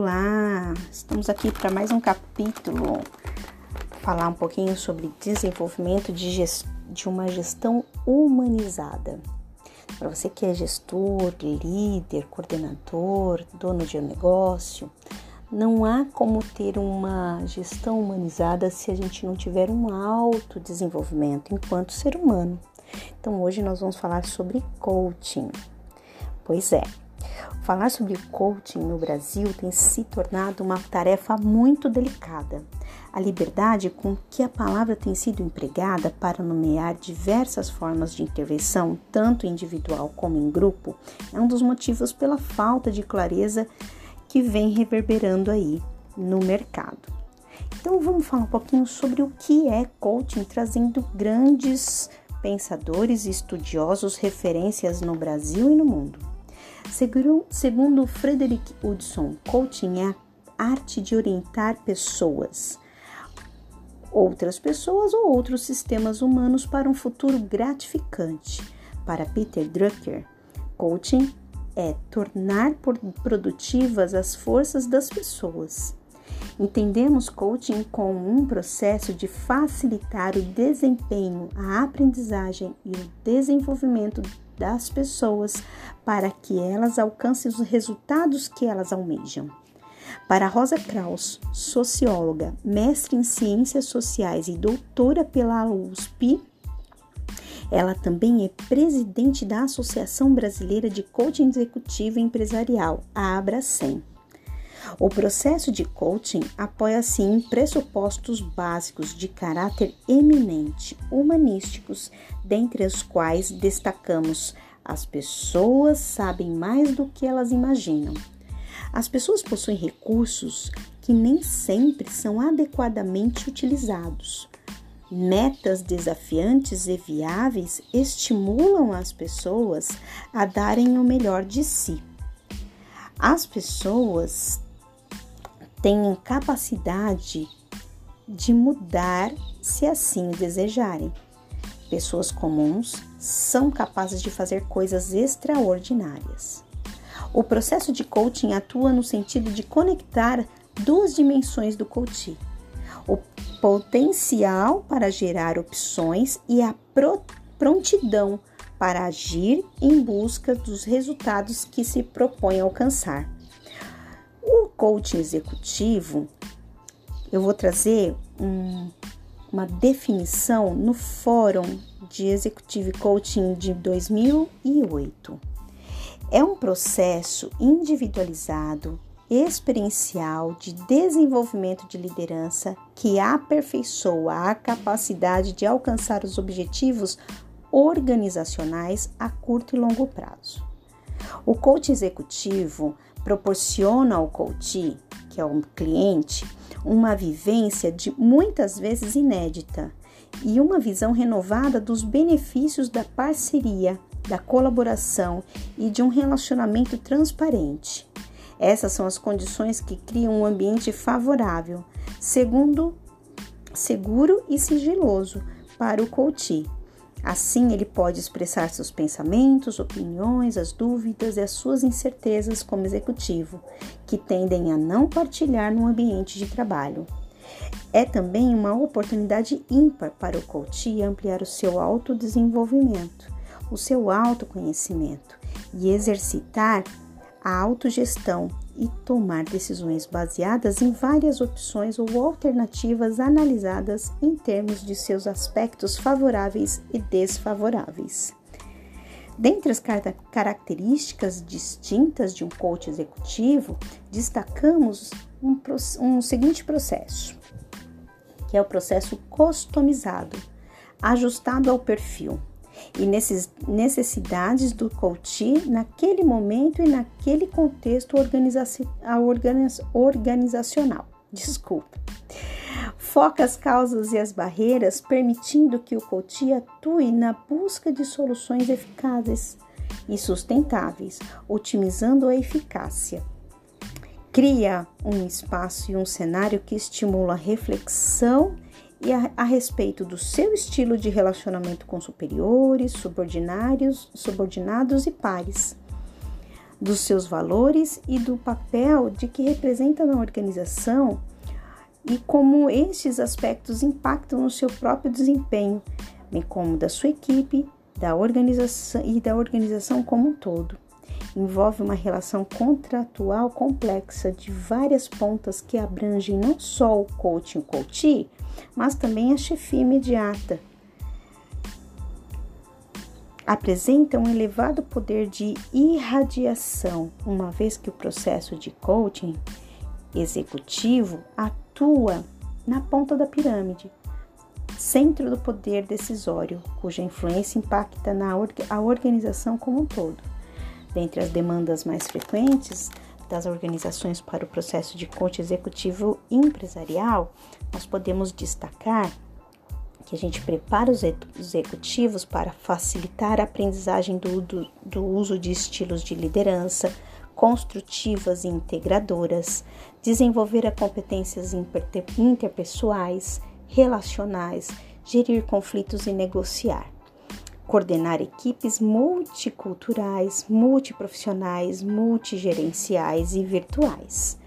Olá, estamos aqui para mais um capítulo, falar um pouquinho sobre desenvolvimento de, de uma gestão humanizada. Para você que é gestor, líder, coordenador, dono de um negócio, não há como ter uma gestão humanizada se a gente não tiver um autodesenvolvimento enquanto ser humano. Então hoje nós vamos falar sobre coaching. Pois é, Falar sobre coaching no Brasil tem se tornado uma tarefa muito delicada. A liberdade com que a palavra tem sido empregada para nomear diversas formas de intervenção, tanto individual como em grupo, é um dos motivos pela falta de clareza que vem reverberando aí no mercado. Então vamos falar um pouquinho sobre o que é coaching, trazendo grandes pensadores e estudiosos referências no Brasil e no mundo. Segundo Frederick Hudson, coaching é a arte de orientar pessoas, outras pessoas ou outros sistemas humanos para um futuro gratificante. Para Peter Drucker, coaching é tornar produtivas as forças das pessoas. Entendemos coaching como um processo de facilitar o desempenho, a aprendizagem e o desenvolvimento das pessoas para que elas alcancem os resultados que elas almejam. Para Rosa Kraus, socióloga, mestre em ciências sociais e doutora pela USP, ela também é presidente da Associação Brasileira de Coaching Executivo Empresarial, a Abracem. O processo de coaching apoia-se em pressupostos básicos de caráter eminente, humanísticos, dentre os quais destacamos as pessoas sabem mais do que elas imaginam. As pessoas possuem recursos que nem sempre são adequadamente utilizados. Metas desafiantes e viáveis estimulam as pessoas a darem o melhor de si. As pessoas têm capacidade de mudar se assim desejarem. Pessoas comuns são capazes de fazer coisas extraordinárias. O processo de coaching atua no sentido de conectar duas dimensões do coaching: o potencial para gerar opções e a prontidão para agir em busca dos resultados que se propõe alcançar. Coaching executivo, eu vou trazer um uma definição no Fórum de Executive Coaching de 2008. É um processo individualizado, experiencial de desenvolvimento de liderança que aperfeiçoa a capacidade de alcançar os objetivos organizacionais a curto e longo prazo. O coach executivo proporciona ao coach, que é o cliente, uma vivência de muitas vezes inédita e uma visão renovada dos benefícios da parceria, da colaboração e de um relacionamento transparente. Essas são as condições que criam um ambiente favorável, segundo seguro e sigiloso para o coach, Assim, ele pode expressar seus pensamentos, opiniões, as dúvidas e as suas incertezas como executivo, que tendem a não partilhar no ambiente de trabalho. É também uma oportunidade ímpar para o coach ampliar o seu autodesenvolvimento, o seu autoconhecimento e exercitar a autogestão e tomar decisões baseadas em várias opções ou alternativas analisadas em termos de seus aspectos favoráveis e desfavoráveis. Dentre as características distintas de um coach executivo, destacamos um, um seguinte processo, que é o processo customizado, ajustado ao perfil e necessidades do coach naquele momento e naquele contexto organiza organizacional. Desculpa. Foca as causas e as barreiras, permitindo que o coach atue na busca de soluções eficazes e sustentáveis, otimizando a eficácia. Cria um espaço e um cenário que estimula a reflexão e a, a, respeito do seu estilo de relacionamento com superiores, subordinados, subordinados e pares. dos seus valores e do papel de que representa na organização e como estes aspectos impactam no seu próprio desempenho, bem como da sua equipe, da organização e da organização como um todo. Envolve uma relação contratual complexa de várias pontas que abrangem não só o coaching, coachee, mas também a chefia imediata, apresenta um elevado poder de irradiação, uma vez que o processo de coaching executivo atua na ponta da pirâmide, centro do poder decisório, cuja influência impacta na a organização como um todo. Dentre as demandas mais frequentes das organizações para o processo de coaching executivo empresarial, nós podemos destacar que a gente prepara os executivos para facilitar a aprendizagem do, do, do uso de estilos de liderança construtivas e integradoras, desenvolver as competências interpessoais, relacionais, gerir conflitos e negociar, coordenar equipes multiculturais, multiprofissionais, multigerenciais e virtuais,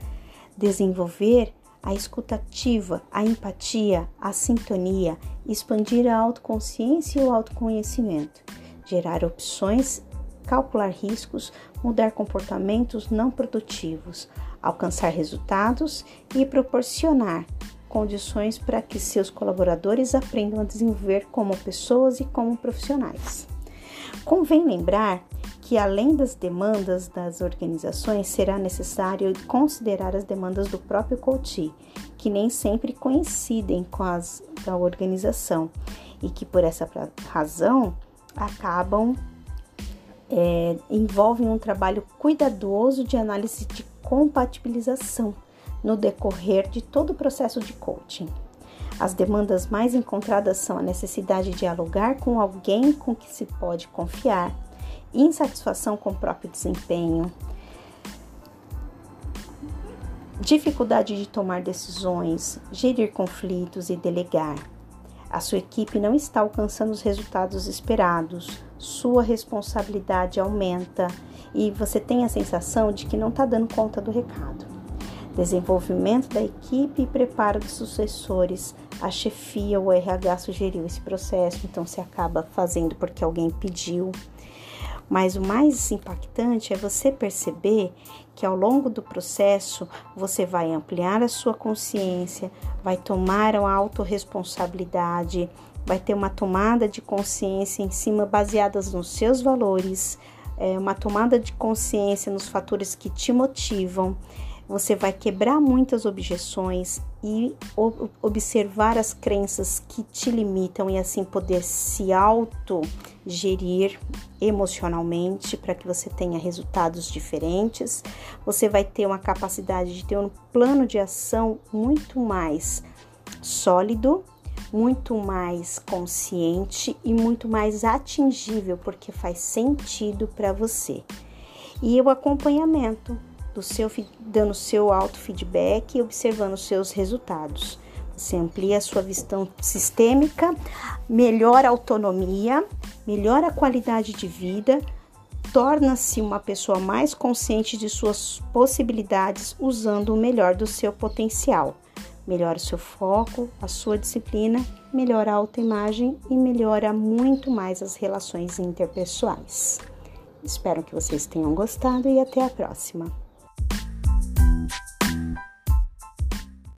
desenvolver a escutativa, a empatia, a sintonia, expandir a autoconsciência e o autoconhecimento, gerar opções, calcular riscos, mudar comportamentos não produtivos, alcançar resultados e proporcionar condições para que seus colaboradores aprendam a desenvolver como pessoas e como profissionais. Convém lembrar que, além das demandas das organizações, será necessário considerar as demandas do próprio coach, que nem sempre coincidem com as da organização e que, por essa razão, acabam é, envolvem um trabalho cuidadoso de análise de compatibilização no decorrer de todo o processo de coaching. As demandas mais encontradas são a necessidade de dialogar com alguém com que se pode confiar, insatisfação com o próprio desempenho, dificuldade de tomar decisões, gerir conflitos e delegar. A sua equipe não está alcançando os resultados esperados, sua responsabilidade aumenta e você tem a sensação de que não está dando conta do recado. Desenvolvimento da equipe e preparo dos sucessores. A chefia, o RH sugeriu esse processo, então se acaba fazendo porque alguém pediu. Mas o mais impactante é você perceber que ao longo do processo você vai ampliar a sua consciência, vai tomar a autorresponsabilidade, vai ter uma tomada de consciência em cima baseadas nos seus valores, é, uma tomada de consciência nos fatores que te motivam você vai quebrar muitas objeções e observar as crenças que te limitam e assim poder se auto gerir emocionalmente para que você tenha resultados diferentes. Você vai ter uma capacidade de ter um plano de ação muito mais sólido, muito mais consciente e muito mais atingível, porque faz sentido para você. E o acompanhamento do seu, dando seu auto feedback e observando seus resultados. Você amplia a sua visão sistêmica, melhora a autonomia, melhora a qualidade de vida, torna-se uma pessoa mais consciente de suas possibilidades usando o melhor do seu potencial. Melhora o seu foco, a sua disciplina, melhora a autoimagem e melhora muito mais as relações interpessoais. Espero que vocês tenham gostado e até a próxima.